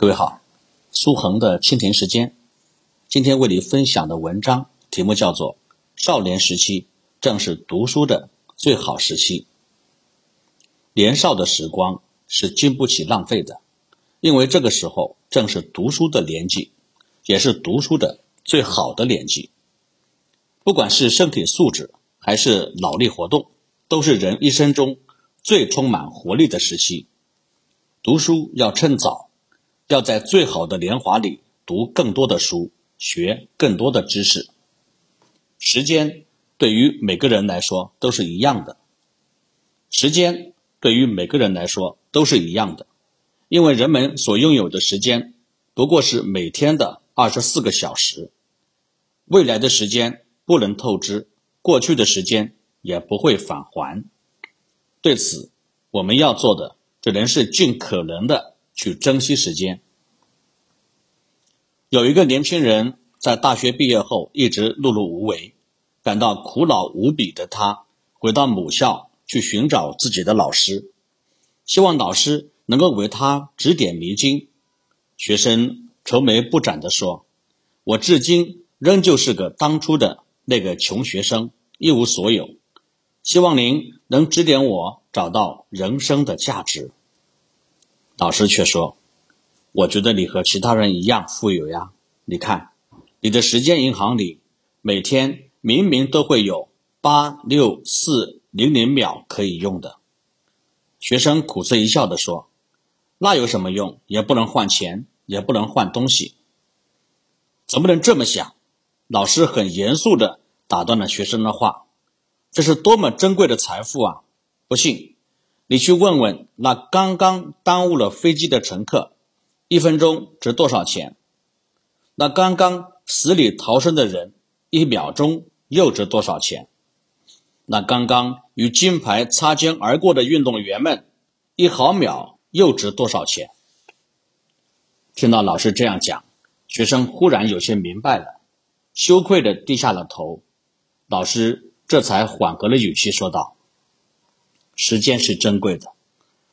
各位好，苏恒的蜻蜓时间，今天为你分享的文章题目叫做《少年时期正是读书的最好时期》。年少的时光是经不起浪费的，因为这个时候正是读书的年纪，也是读书的最好的年纪。不管是身体素质还是脑力活动，都是人一生中最充满活力的时期。读书要趁早。要在最好的年华里读更多的书，学更多的知识。时间对于每个人来说都是一样的，时间对于每个人来说都是一样的，因为人们所拥有的时间不过是每天的二十四个小时，未来的时间不能透支，过去的时间也不会返还。对此，我们要做的只能是尽可能的。去珍惜时间。有一个年轻人在大学毕业后一直碌碌无为，感到苦恼无比的他，回到母校去寻找自己的老师，希望老师能够为他指点迷津。学生愁眉不展地说：“我至今仍旧是个当初的那个穷学生，一无所有。希望您能指点我找到人生的价值。”老师却说：“我觉得你和其他人一样富有呀！你看，你的时间银行里每天明明都会有八六四零零秒可以用的。”学生苦涩一笑地说：“那有什么用？也不能换钱，也不能换东西。怎么能这么想？”老师很严肃地打断了学生的话：“这是多么珍贵的财富啊！不信。”你去问问那刚刚耽误了飞机的乘客，一分钟值多少钱？那刚刚死里逃生的人，一秒钟又值多少钱？那刚刚与金牌擦肩而过的运动员们，一毫秒又值多少钱？听到老师这样讲，学生忽然有些明白了，羞愧的低下了头。老师这才缓和了语气说道。时间是珍贵的。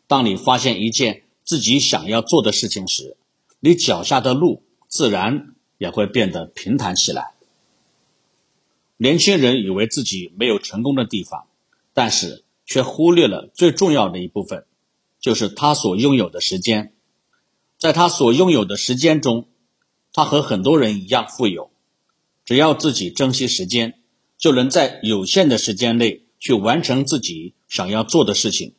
当你发现一件自己想要做的事情时，你脚下的路自然也会变得平坦起来。年轻人以为自己没有成功的地方，但是却忽略了最重要的一部分，就是他所拥有的时间。在他所拥有的时间中，他和很多人一样富有。只要自己珍惜时间，就能在有限的时间内。去完成自己想要做的事情。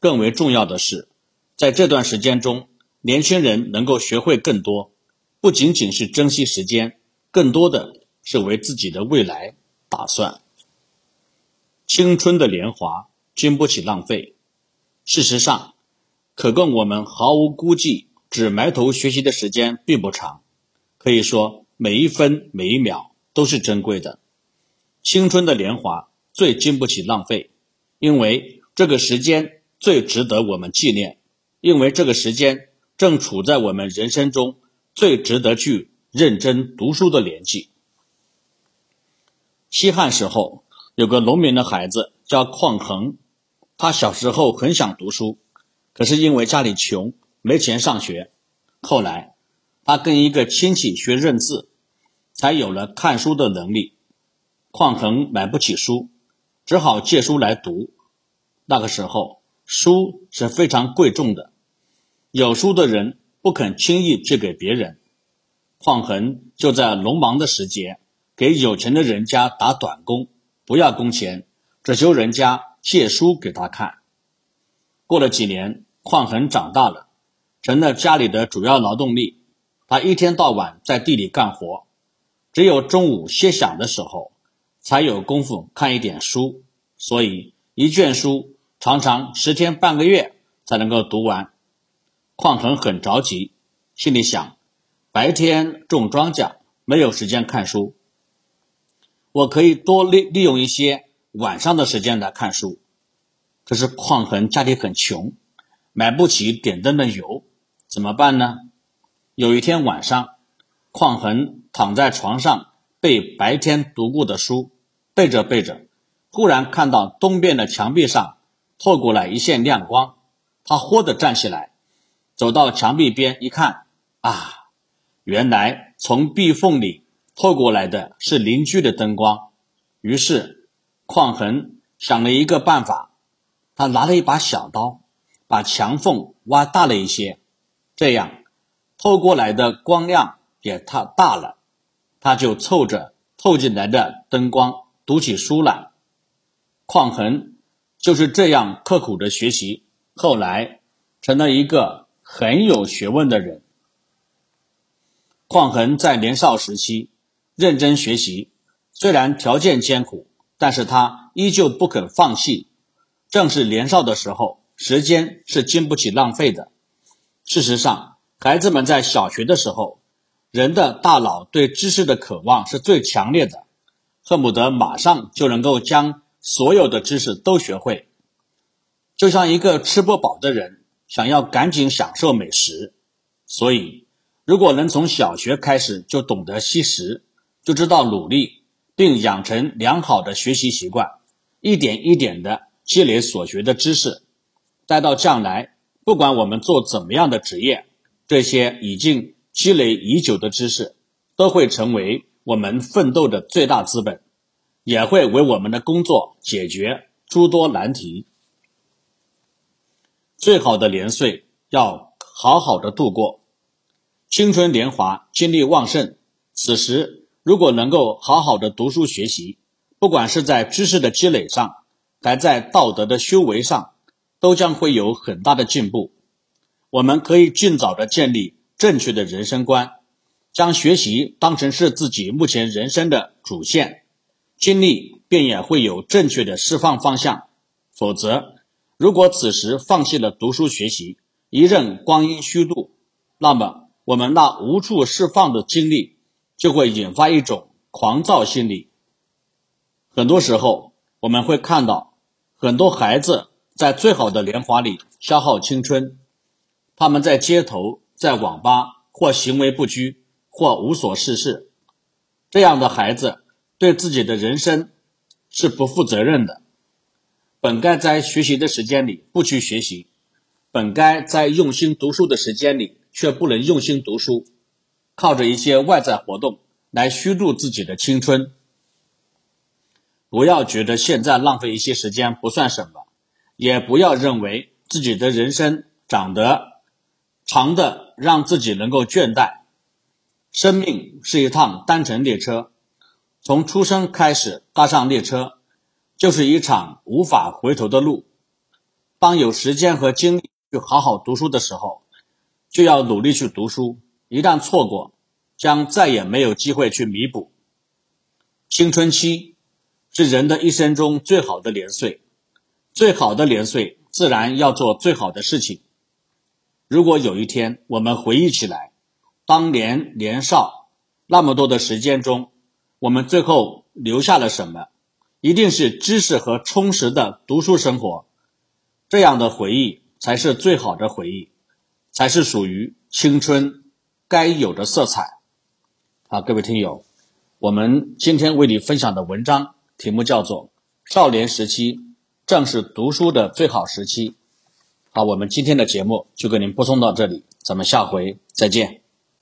更为重要的是，在这段时间中，年轻人能够学会更多，不仅仅是珍惜时间，更多的是为自己的未来打算。青春的年华经不起浪费。事实上，可供我们毫无估计只埋头学习的时间并不长。可以说，每一分每一秒都是珍贵的。青春的年华。最经不起浪费，因为这个时间最值得我们纪念，因为这个时间正处在我们人生中最值得去认真读书的年纪。西汉时候，有个农民的孩子叫匡衡，他小时候很想读书，可是因为家里穷，没钱上学。后来，他跟一个亲戚学认字，才有了看书的能力。匡衡买不起书。只好借书来读。那个时候，书是非常贵重的，有书的人不肯轻易借给别人。匡衡就在农忙的时节，给有钱的人家打短工，不要工钱，只求人家借书给他看。过了几年，匡衡长大了，成了家里的主要劳动力。他一天到晚在地里干活，只有中午歇晌的时候。才有功夫看一点书，所以一卷书常常十天半个月才能够读完。匡衡很着急，心里想：白天种庄稼，没有时间看书，我可以多利利用一些晚上的时间来看书。可是匡衡家里很穷，买不起点灯的油，怎么办呢？有一天晚上，匡衡躺在床上。背白天读过的书，背着背着，忽然看到东边的墙壁上透过来一线亮光，他豁地站起来，走到墙壁边一看，啊，原来从壁缝里透过来的是邻居的灯光。于是，匡衡想了一个办法，他拿了一把小刀，把墙缝挖大了一些，这样透过来的光亮也太大了，他就凑着透进来的灯光读起书来。匡衡就是这样刻苦的学习，后来成了一个很有学问的人。匡衡在年少时期认真学习，虽然条件艰苦，但是他依旧不肯放弃。正是年少的时候，时间是经不起浪费的。事实上，孩子们在小学的时候，人的大脑对知识的渴望是最强烈的，恨不得马上就能够将。所有的知识都学会，就像一个吃不饱的人想要赶紧享受美食。所以，如果能从小学开始就懂得惜食，就知道努力，并养成良好的学习习惯，一点一点的积累所学的知识，待到将来，不管我们做怎么样的职业，这些已经积累已久的知识，都会成为我们奋斗的最大资本。也会为我们的工作解决诸多难题。最好的年岁要好好的度过，青春年华，精力旺盛。此时如果能够好好的读书学习，不管是在知识的积累上，还在道德的修为上，都将会有很大的进步。我们可以尽早的建立正确的人生观，将学习当成是自己目前人生的主线。精力便也会有正确的释放方向，否则，如果此时放弃了读书学习，一任光阴虚度，那么我们那无处释放的精力就会引发一种狂躁心理。很多时候，我们会看到很多孩子在最好的年华里消耗青春，他们在街头、在网吧，或行为不拘，或无所事事，这样的孩子。对自己的人生是不负责任的，本该在学习的时间里不去学习，本该在用心读书的时间里却不能用心读书，靠着一些外在活动来虚度自己的青春。不要觉得现在浪费一些时间不算什么，也不要认为自己的人生长得长的让自己能够倦怠。生命是一趟单程列车。从出生开始搭上列车，就是一场无法回头的路。当有时间和精力去好好读书的时候，就要努力去读书。一旦错过，将再也没有机会去弥补。青春期是人的一生中最好的年岁，最好的年岁自然要做最好的事情。如果有一天我们回忆起来，当年年少那么多的时间中，我们最后留下了什么？一定是知识和充实的读书生活，这样的回忆才是最好的回忆，才是属于青春该有的色彩。好，各位听友，我们今天为你分享的文章题目叫做《少年时期正是读书的最好时期》。好，我们今天的节目就给您播送到这里，咱们下回再见。